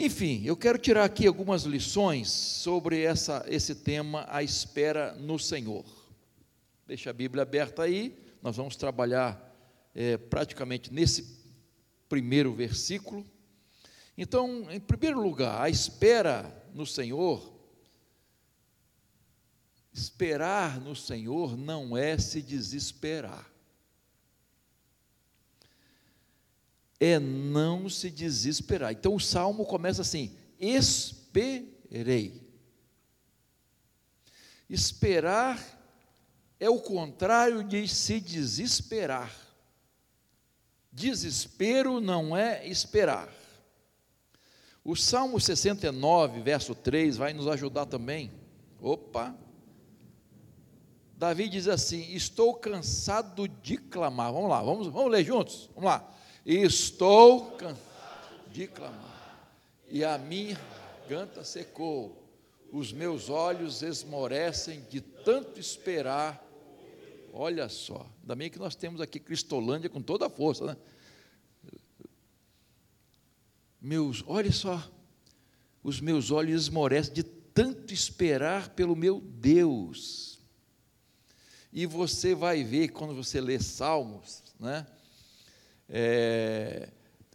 Enfim, eu quero tirar aqui algumas lições sobre essa, esse tema, a espera no Senhor. Deixa a Bíblia aberta aí, nós vamos trabalhar é, praticamente nesse primeiro versículo. Então, em primeiro lugar, a espera no Senhor, esperar no Senhor não é se desesperar. É não se desesperar. Então o salmo começa assim: esperei. Esperar é o contrário de se desesperar. Desespero não é esperar. O Salmo 69, verso 3, vai nos ajudar também. Opa! Davi diz assim: Estou cansado de clamar. Vamos lá, vamos, vamos ler juntos? Vamos lá. Estou cansado de clamar, e a minha garganta secou, os meus olhos esmorecem de tanto esperar. Olha só, ainda bem que nós temos aqui Cristolândia com toda a força, né? Meus, olha só, os meus olhos esmorecem de tanto esperar pelo meu Deus. E você vai ver quando você lê Salmos, né? É,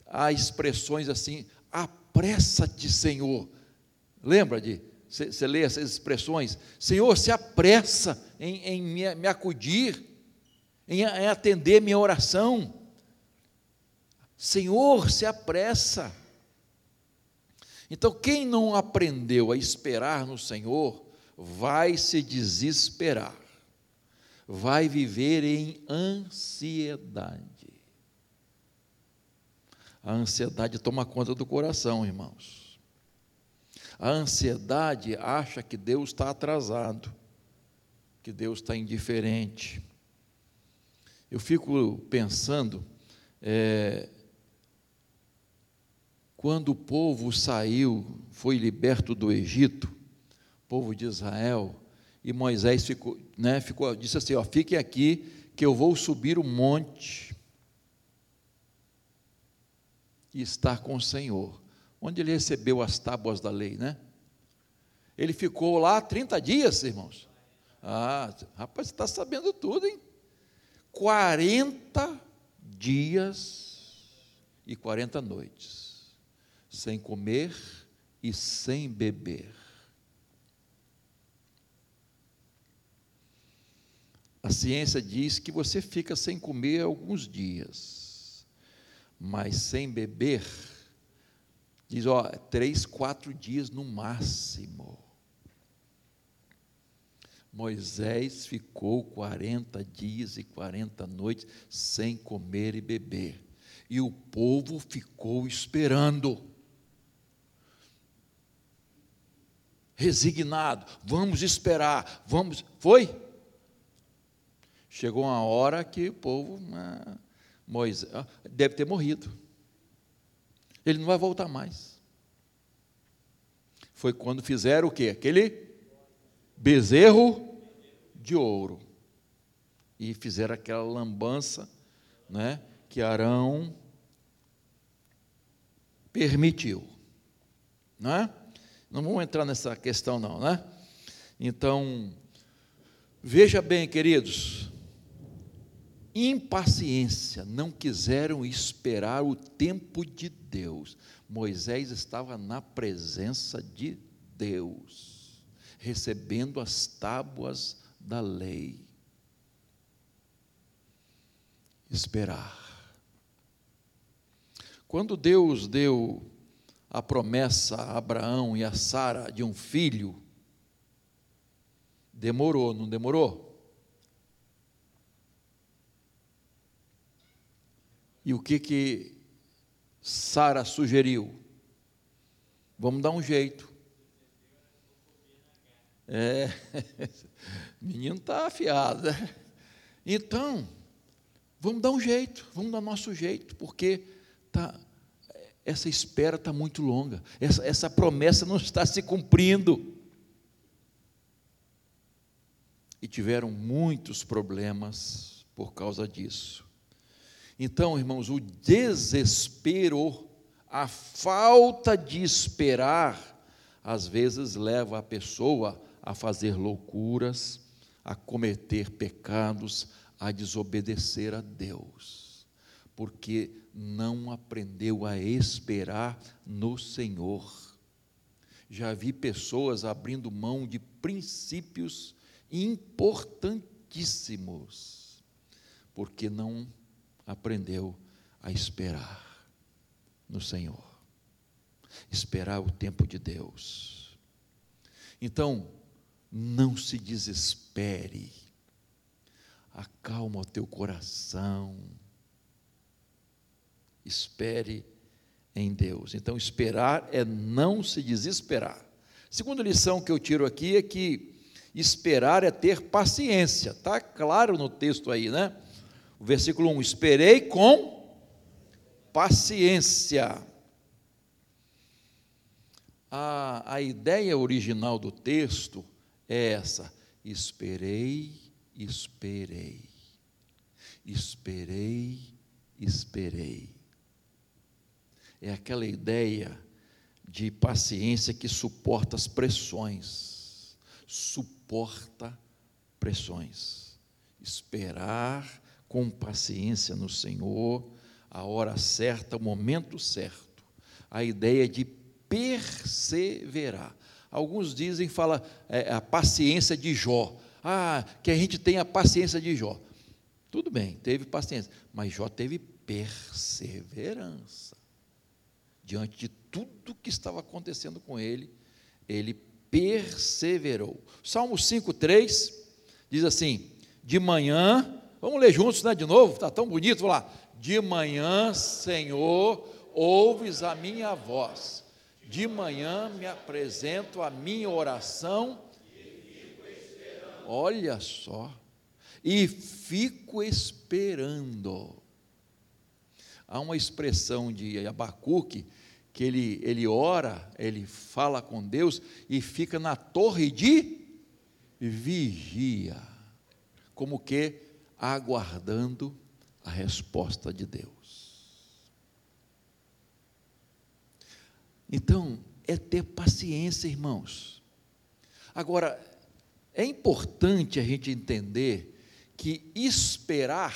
há expressões assim, apressa-te, Senhor. Lembra de? Você lê essas expressões? Senhor, se apressa em, em me, me, acudir, em, em atender minha oração. Senhor, se apressa. Então, quem não aprendeu a esperar no Senhor, vai se desesperar, vai viver em ansiedade. A ansiedade toma conta do coração, irmãos. A ansiedade acha que Deus está atrasado, que Deus está indiferente. Eu fico pensando, é, quando o povo saiu, foi liberto do Egito, povo de Israel, e Moisés ficou, né, ficou, disse assim: ó, fiquem aqui, que eu vou subir o monte e estar com o Senhor, onde ele recebeu as tábuas da lei, né? Ele ficou lá 30 dias, irmãos. Ah, rapaz, você está sabendo tudo, hein? 40 dias e 40 noites, sem comer e sem beber. A ciência diz que você fica sem comer alguns dias mas sem beber, diz, ó, três, quatro dias no máximo. Moisés ficou 40 dias e 40 noites sem comer e beber. E o povo ficou esperando. Resignado, vamos esperar, vamos. Foi? Chegou uma hora que o povo. Ah, Moisés ah, deve ter morrido. Ele não vai voltar mais. Foi quando fizeram o quê? Aquele bezerro de ouro. E fizeram aquela lambança, né, que Arão permitiu. Não é? Não vamos entrar nessa questão não, né? Então, veja bem, queridos, impaciência, não quiseram esperar o tempo de Deus. Moisés estava na presença de Deus, recebendo as tábuas da lei. Esperar. Quando Deus deu a promessa a Abraão e a Sara de um filho, demorou, não demorou? E o que que Sara sugeriu? Vamos dar um jeito. É, menino está afiado. Né? Então, vamos dar um jeito, vamos dar nosso jeito, porque tá, essa espera está muito longa, essa, essa promessa não está se cumprindo. E tiveram muitos problemas por causa disso. Então, irmãos, o desespero a falta de esperar, às vezes leva a pessoa a fazer loucuras, a cometer pecados, a desobedecer a Deus, porque não aprendeu a esperar no Senhor. Já vi pessoas abrindo mão de princípios importantíssimos, porque não aprendeu a esperar no Senhor, esperar o tempo de Deus. Então, não se desespere, acalma o teu coração, espere em Deus. Então, esperar é não se desesperar. Segunda lição que eu tiro aqui é que esperar é ter paciência, está claro no texto aí, né? O versículo 1: Esperei com paciência. A, a ideia original do texto é essa: esperei, esperei, esperei, esperei. É aquela ideia de paciência que suporta as pressões, suporta pressões. Esperar com paciência no Senhor, a hora certa, o momento certo. A ideia de perseverar. Alguns dizem, fala é, a paciência de Jó. Ah, que a gente tem a paciência de Jó. Tudo bem, teve paciência, mas Jó teve perseverança. Diante de tudo que estava acontecendo com ele, ele perseverou. Salmo 5,3 diz assim: De manhã, vamos ler juntos, né? De novo, está tão bonito, vamos lá. De manhã, Senhor, ouves a minha voz de manhã me apresento a minha oração. Olha só. E fico esperando. Há uma expressão de Abacuque que ele, ele ora, ele fala com Deus e fica na torre de vigia, como que aguardando a resposta de Deus. Então, é ter paciência, irmãos. Agora, é importante a gente entender que esperar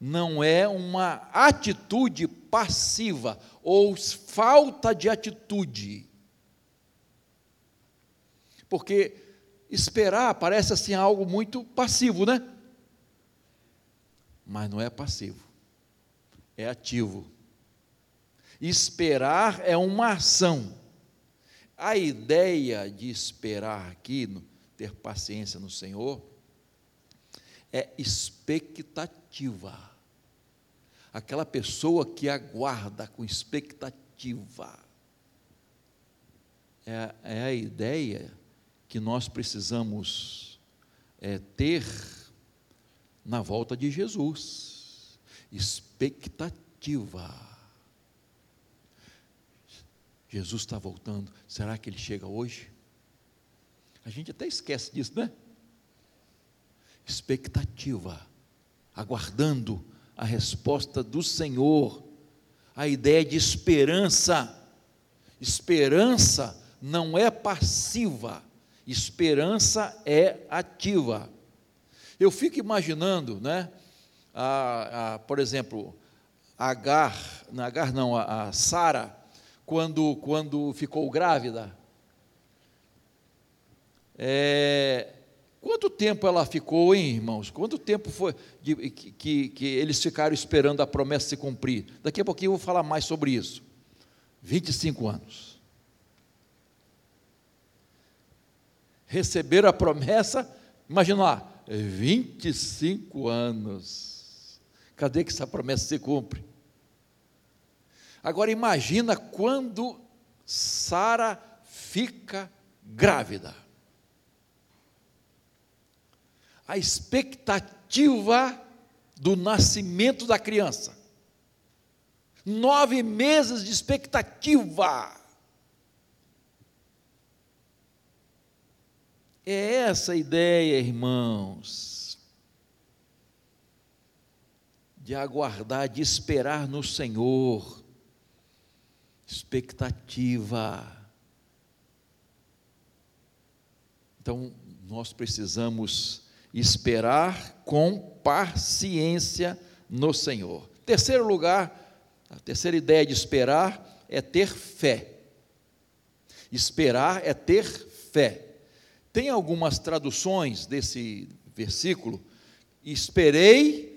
não é uma atitude passiva ou falta de atitude. Porque esperar parece assim algo muito passivo, né? Mas não é passivo, é ativo. Esperar é uma ação. A ideia de esperar aqui, ter paciência no Senhor, é expectativa. Aquela pessoa que aguarda com expectativa. É, é a ideia que nós precisamos é, ter na volta de Jesus. Expectativa. Jesus está voltando, será que ele chega hoje? A gente até esquece disso, né? Expectativa, aguardando a resposta do Senhor, a ideia de esperança. Esperança não é passiva, esperança é ativa. Eu fico imaginando, né? A, a, por exemplo, Agar, não, Agar não, a, a Sara, quando, quando ficou grávida. É, quanto tempo ela ficou, hein, irmãos? Quanto tempo foi de, que, que, eles ficaram esperando a promessa se cumprir? Daqui a pouquinho eu vou falar mais sobre isso. 25 anos. Receberam a promessa, imagina lá, 25 anos. Cadê que essa promessa se cumpre? Agora imagina quando Sara fica grávida. A expectativa do nascimento da criança. Nove meses de expectativa. É essa a ideia, irmãos, de aguardar, de esperar no Senhor expectativa. Então, nós precisamos esperar com paciência no Senhor. Terceiro lugar, a terceira ideia de esperar é ter fé. Esperar é ter fé. Tem algumas traduções desse versículo. Esperei.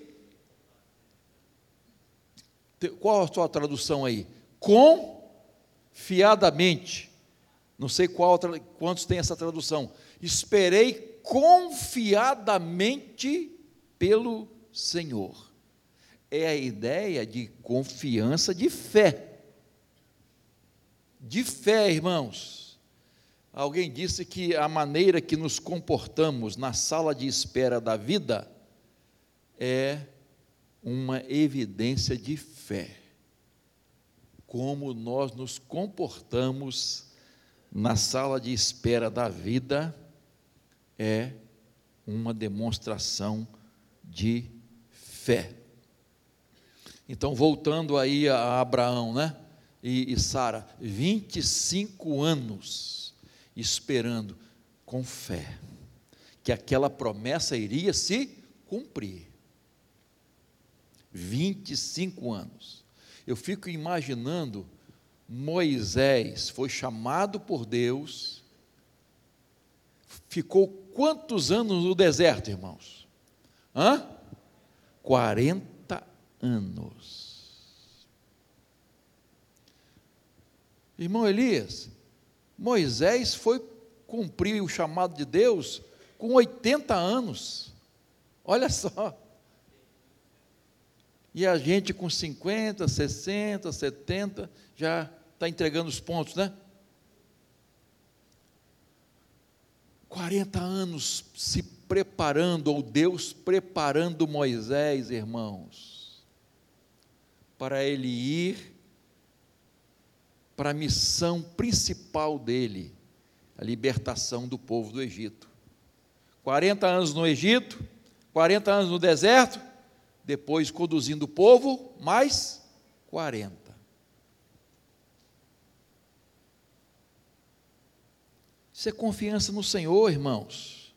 Qual a sua tradução aí? Confiadamente. Não sei qual, quantos tem essa tradução. Esperei confiadamente pelo Senhor. É a ideia de confiança, de fé. De fé, irmãos. Alguém disse que a maneira que nos comportamos na sala de espera da vida é uma evidência de fé. Como nós nos comportamos na sala de espera da vida é uma demonstração de fé. Então, voltando aí a Abraão, né? E, e Sara, 25 anos esperando com fé que aquela promessa iria se cumprir. 25 anos. Eu fico imaginando Moisés foi chamado por Deus, ficou quantos anos no deserto, irmãos? Hã? 40 anos. Irmão Elias, Moisés foi cumprir o chamado de Deus com 80 anos. Olha só. E a gente com 50, 60, 70 já está entregando os pontos, né? 40 anos se preparando, ou Deus preparando Moisés, irmãos, para ele ir para a missão principal dele, a libertação do povo do Egito. 40 anos no Egito, 40 anos no deserto, depois conduzindo o povo, mais 40. Isso é confiança no Senhor, irmãos.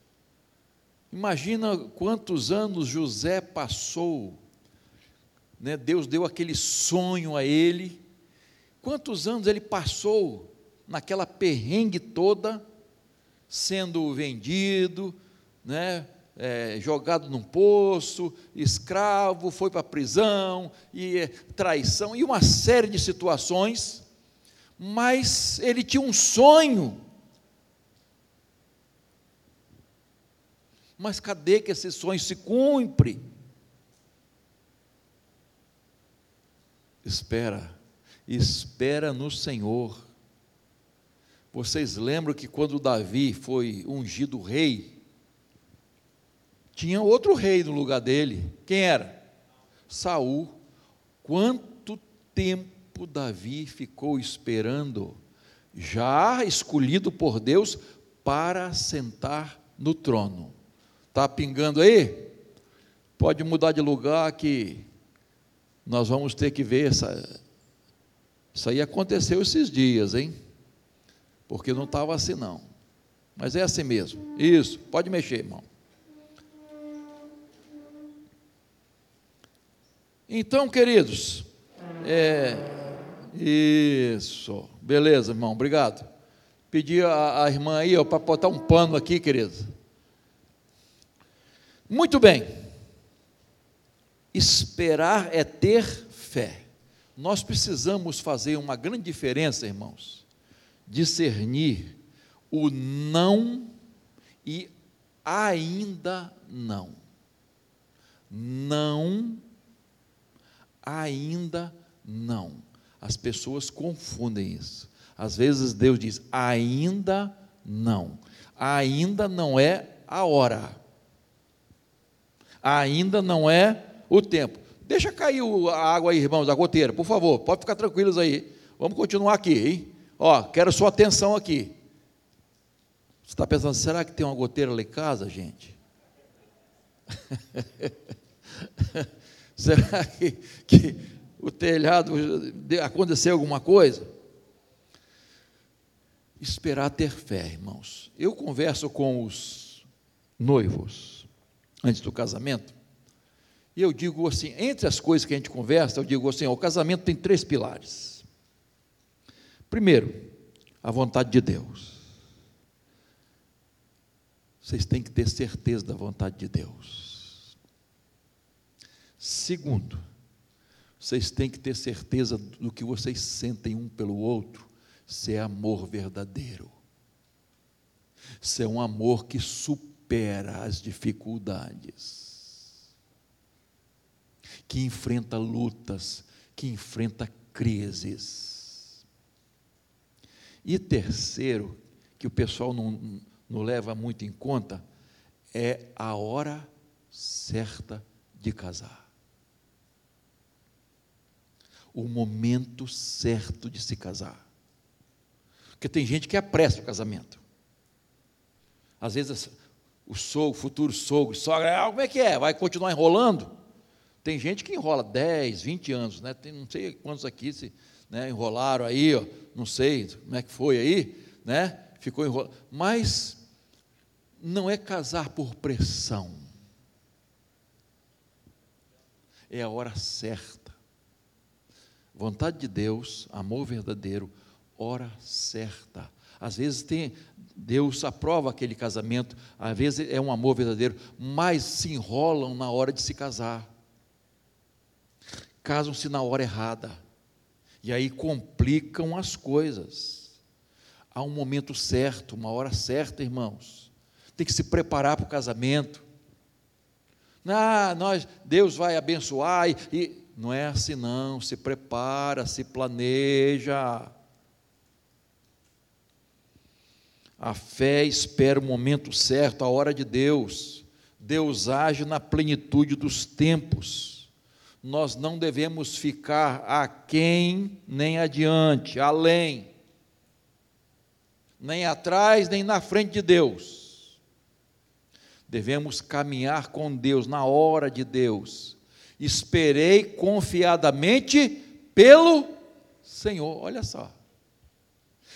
Imagina quantos anos José passou, né? Deus deu aquele sonho a ele. Quantos anos ele passou naquela perrengue toda, sendo vendido, né? É, jogado num poço, escravo, foi para a prisão, e é, traição, e uma série de situações, mas ele tinha um sonho Mas cadê que esse sonho se cumpre? Espera, espera no Senhor. Vocês lembram que quando Davi foi ungido rei, tinha outro rei no lugar dele. Quem era? Saul. Quanto tempo Davi ficou esperando, já escolhido por Deus para sentar no trono? Está pingando aí? Pode mudar de lugar que nós vamos ter que ver essa. Isso aí aconteceu esses dias, hein? Porque não estava assim não. Mas é assim mesmo. Isso, pode mexer, irmão. Então, queridos, é, isso, beleza, irmão, obrigado. Pedi a, a irmã aí para botar um pano aqui, queridos. Muito bem. Esperar é ter fé. Nós precisamos fazer uma grande diferença, irmãos, discernir o não e ainda não. Não, ainda não. As pessoas confundem isso. Às vezes Deus diz ainda não. Ainda não é a hora ainda não é o tempo. Deixa cair a água aí, irmãos, a goteira, por favor, pode ficar tranquilos aí. Vamos continuar aqui, hein? Ó, quero sua atenção aqui. Você está pensando, será que tem uma goteira lá em casa, gente? será que, que o telhado aconteceu alguma coisa? Esperar ter fé, irmãos. Eu converso com os noivos antes do casamento, e eu digo assim: entre as coisas que a gente conversa, eu digo assim: ó, o casamento tem três pilares. Primeiro, a vontade de Deus. Vocês têm que ter certeza da vontade de Deus. Segundo, vocês têm que ter certeza do que vocês sentem um pelo outro, se é amor verdadeiro. Se é um amor que supera as dificuldades, que enfrenta lutas, que enfrenta crises. E terceiro, que o pessoal não, não leva muito em conta, é a hora certa de casar. O momento certo de se casar. Porque tem gente que apressa o casamento. Às vezes o sogro, futuro sogro, sogra, ah, como é que é? Vai continuar enrolando? Tem gente que enrola 10, 20 anos, né? Tem, não sei quantos aqui se né, enrolaram aí, ó, não sei como é que foi aí, né? Ficou enrolado. Mas não é casar por pressão. É a hora certa. Vontade de Deus, amor verdadeiro, hora certa. Às vezes tem Deus aprova aquele casamento, às vezes é um amor verdadeiro, mas se enrolam na hora de se casar. Casam-se na hora errada e aí complicam as coisas. Há um momento certo, uma hora certa, irmãos. Tem que se preparar para o casamento. Ah, nós, Deus vai abençoar e, e não é assim não. Se prepara, se planeja. A fé espera o momento certo, a hora de Deus. Deus age na plenitude dos tempos nós não devemos ficar aquém nem adiante, além, nem atrás nem na frente de Deus. Devemos caminhar com Deus na hora de Deus. Esperei confiadamente pelo Senhor. Olha só.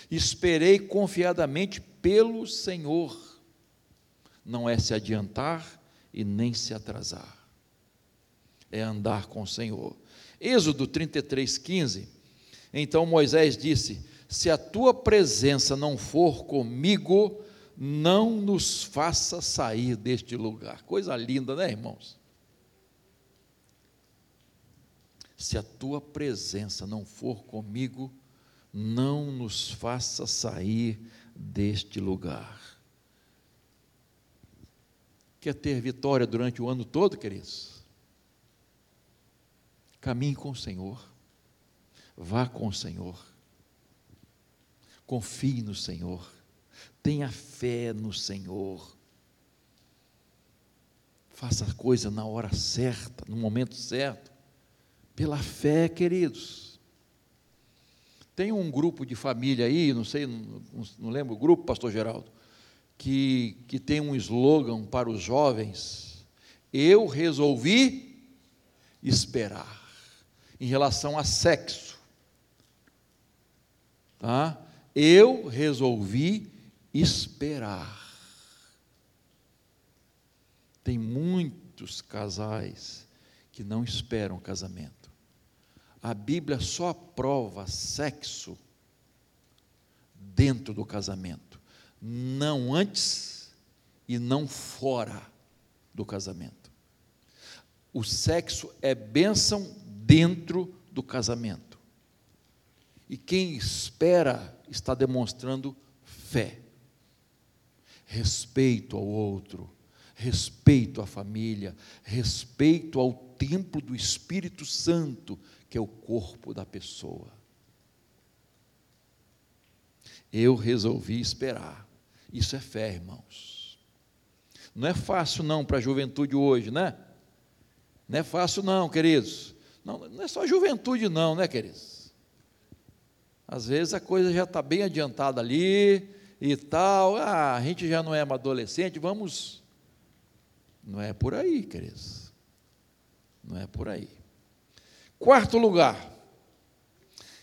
Esperei confiadamente pelo Senhor. Não é se adiantar e nem se atrasar é andar com o Senhor. Êxodo 33, 15. Então Moisés disse: Se a tua presença não for comigo, não nos faça sair deste lugar. Coisa linda, né, irmãos? Se a tua presença não for comigo, não nos faça sair deste lugar. Quer ter vitória durante o ano todo, queridos? Caminhe com o Senhor. Vá com o Senhor. Confie no Senhor. Tenha fé no Senhor. Faça a coisa na hora certa, no momento certo. Pela fé, queridos. Tem um grupo de família aí, não sei, não, não lembro o grupo, pastor Geraldo, que, que tem um slogan para os jovens. Eu resolvi esperar em relação a sexo. Tá? Eu resolvi esperar. Tem muitos casais que não esperam casamento. A Bíblia só aprova sexo dentro do casamento, não antes e não fora do casamento. O sexo é bênção dentro do casamento. E quem espera está demonstrando fé, respeito ao outro, respeito à família, respeito ao templo do Espírito Santo, que é o corpo da pessoa. Eu resolvi esperar. Isso é fé, irmãos. Não é fácil não para a juventude hoje, né? Não é fácil não, queridos. Não, não é só juventude, não, né, queridos? Às vezes a coisa já está bem adiantada ali e tal, ah, a gente já não é adolescente, vamos. Não é por aí, queridos. Não é por aí. Quarto lugar,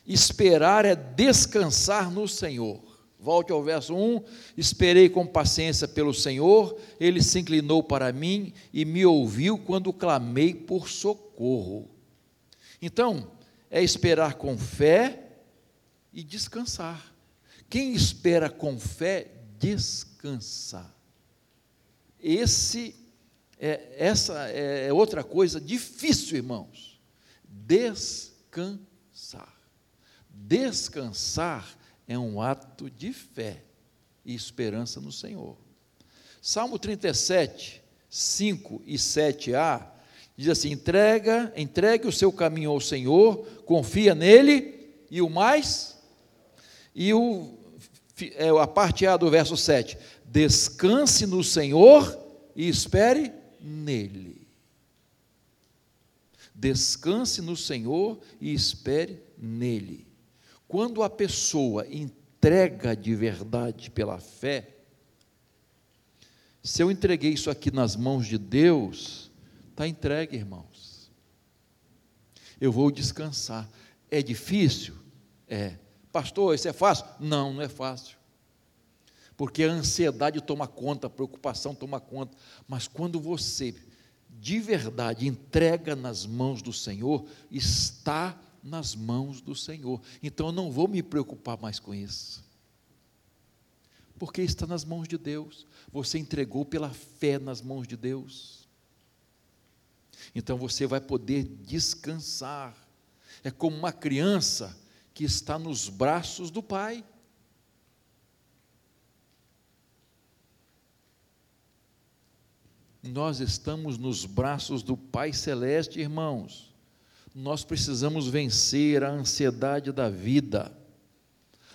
esperar é descansar no Senhor. Volte ao verso 1: Esperei com paciência pelo Senhor, ele se inclinou para mim e me ouviu quando clamei por socorro. Então, é esperar com fé e descansar. Quem espera com fé, descansa. Esse é, essa é outra coisa difícil, irmãos. Descansar. Descansar é um ato de fé e esperança no Senhor. Salmo 37, 5 e 7a diz assim: entrega, entregue o seu caminho ao Senhor, confia nele, e o mais, e o, é, a parte A do verso 7, descanse no Senhor e espere nele. Descanse no Senhor e espere nele. Quando a pessoa entrega de verdade pela fé, se eu entreguei isso aqui nas mãos de Deus, está entregue, irmãos. Eu vou descansar. É difícil? É. Pastor, isso é fácil? Não, não é fácil. Porque a ansiedade toma conta, a preocupação toma conta. Mas quando você de verdade entrega nas mãos do Senhor, está nas mãos do Senhor. Então eu não vou me preocupar mais com isso. Porque está nas mãos de Deus. Você entregou pela fé nas mãos de Deus. Então você vai poder descansar. É como uma criança que está nos braços do Pai. Nós estamos nos braços do Pai Celeste, irmãos nós precisamos vencer a ansiedade da vida.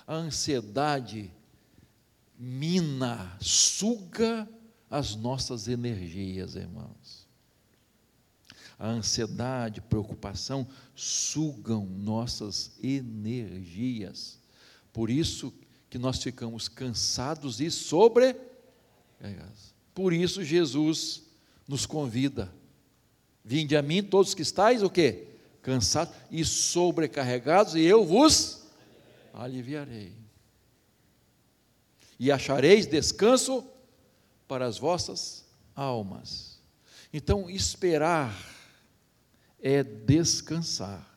A ansiedade mina, suga as nossas energias, irmãos. A ansiedade, preocupação sugam nossas energias. Por isso que nós ficamos cansados e sobre Por isso Jesus nos convida. Vinde a mim todos que estáis o quê? cansados e sobrecarregados, e eu vos aliviarei. E achareis descanso para as vossas almas. Então, esperar é descansar.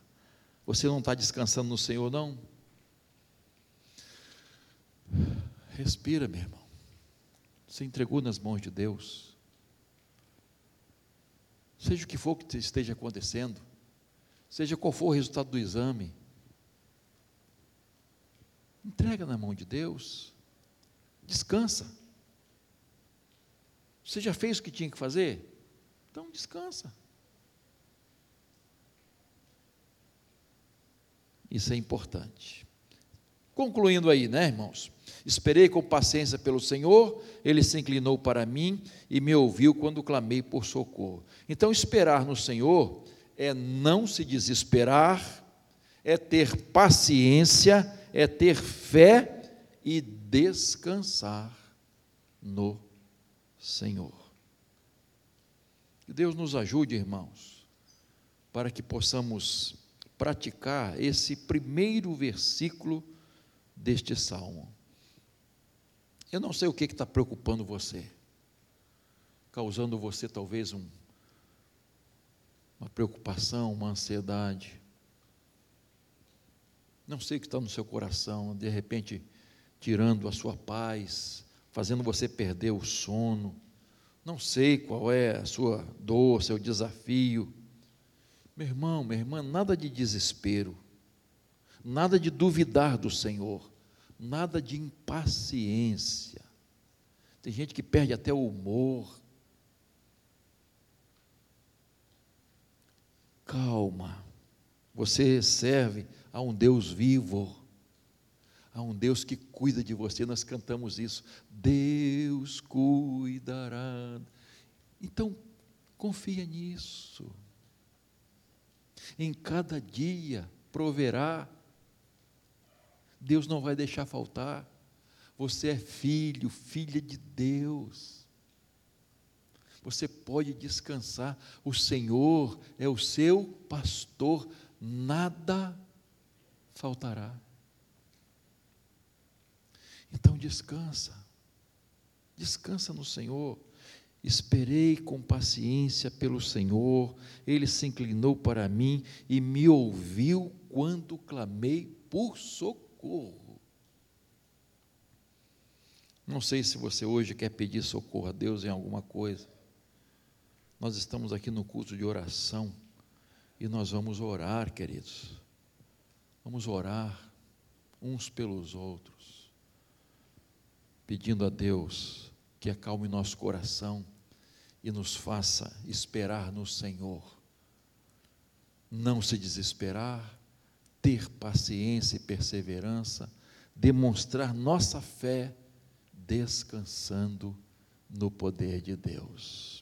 Você não está descansando no Senhor, não? Respira, meu irmão. Você entregou nas mãos de Deus. Seja o que for que esteja acontecendo, seja qual for o resultado do exame, entrega na mão de Deus, descansa. Você já fez o que tinha que fazer? Então descansa. Isso é importante. Concluindo aí, né, irmãos? Esperei com paciência pelo Senhor, ele se inclinou para mim e me ouviu quando clamei por socorro. Então, esperar no Senhor é não se desesperar, é ter paciência, é ter fé e descansar no Senhor. Que Deus nos ajude, irmãos, para que possamos praticar esse primeiro versículo deste salmo. Eu não sei o que está preocupando você, causando você talvez um uma preocupação, uma ansiedade. Não sei o que está no seu coração, de repente tirando a sua paz, fazendo você perder o sono. Não sei qual é a sua dor, seu desafio. Meu irmão, minha irmã, nada de desespero, nada de duvidar do Senhor, nada de impaciência. Tem gente que perde até o humor, calma. Você serve a um Deus vivo, a um Deus que cuida de você. Nós cantamos isso. Deus cuidará. Então, confia nisso. Em cada dia proverá. Deus não vai deixar faltar. Você é filho, filha de Deus você pode descansar. O Senhor é o seu pastor, nada faltará. Então descansa, descansa no Senhor. Esperei com paciência pelo Senhor, ele se inclinou para mim e me ouviu quando clamei por socorro. Não sei se você hoje quer pedir socorro a Deus em alguma coisa. Nós estamos aqui no culto de oração e nós vamos orar, queridos. Vamos orar uns pelos outros, pedindo a Deus que acalme nosso coração e nos faça esperar no Senhor. Não se desesperar, ter paciência e perseverança, demonstrar nossa fé descansando no poder de Deus.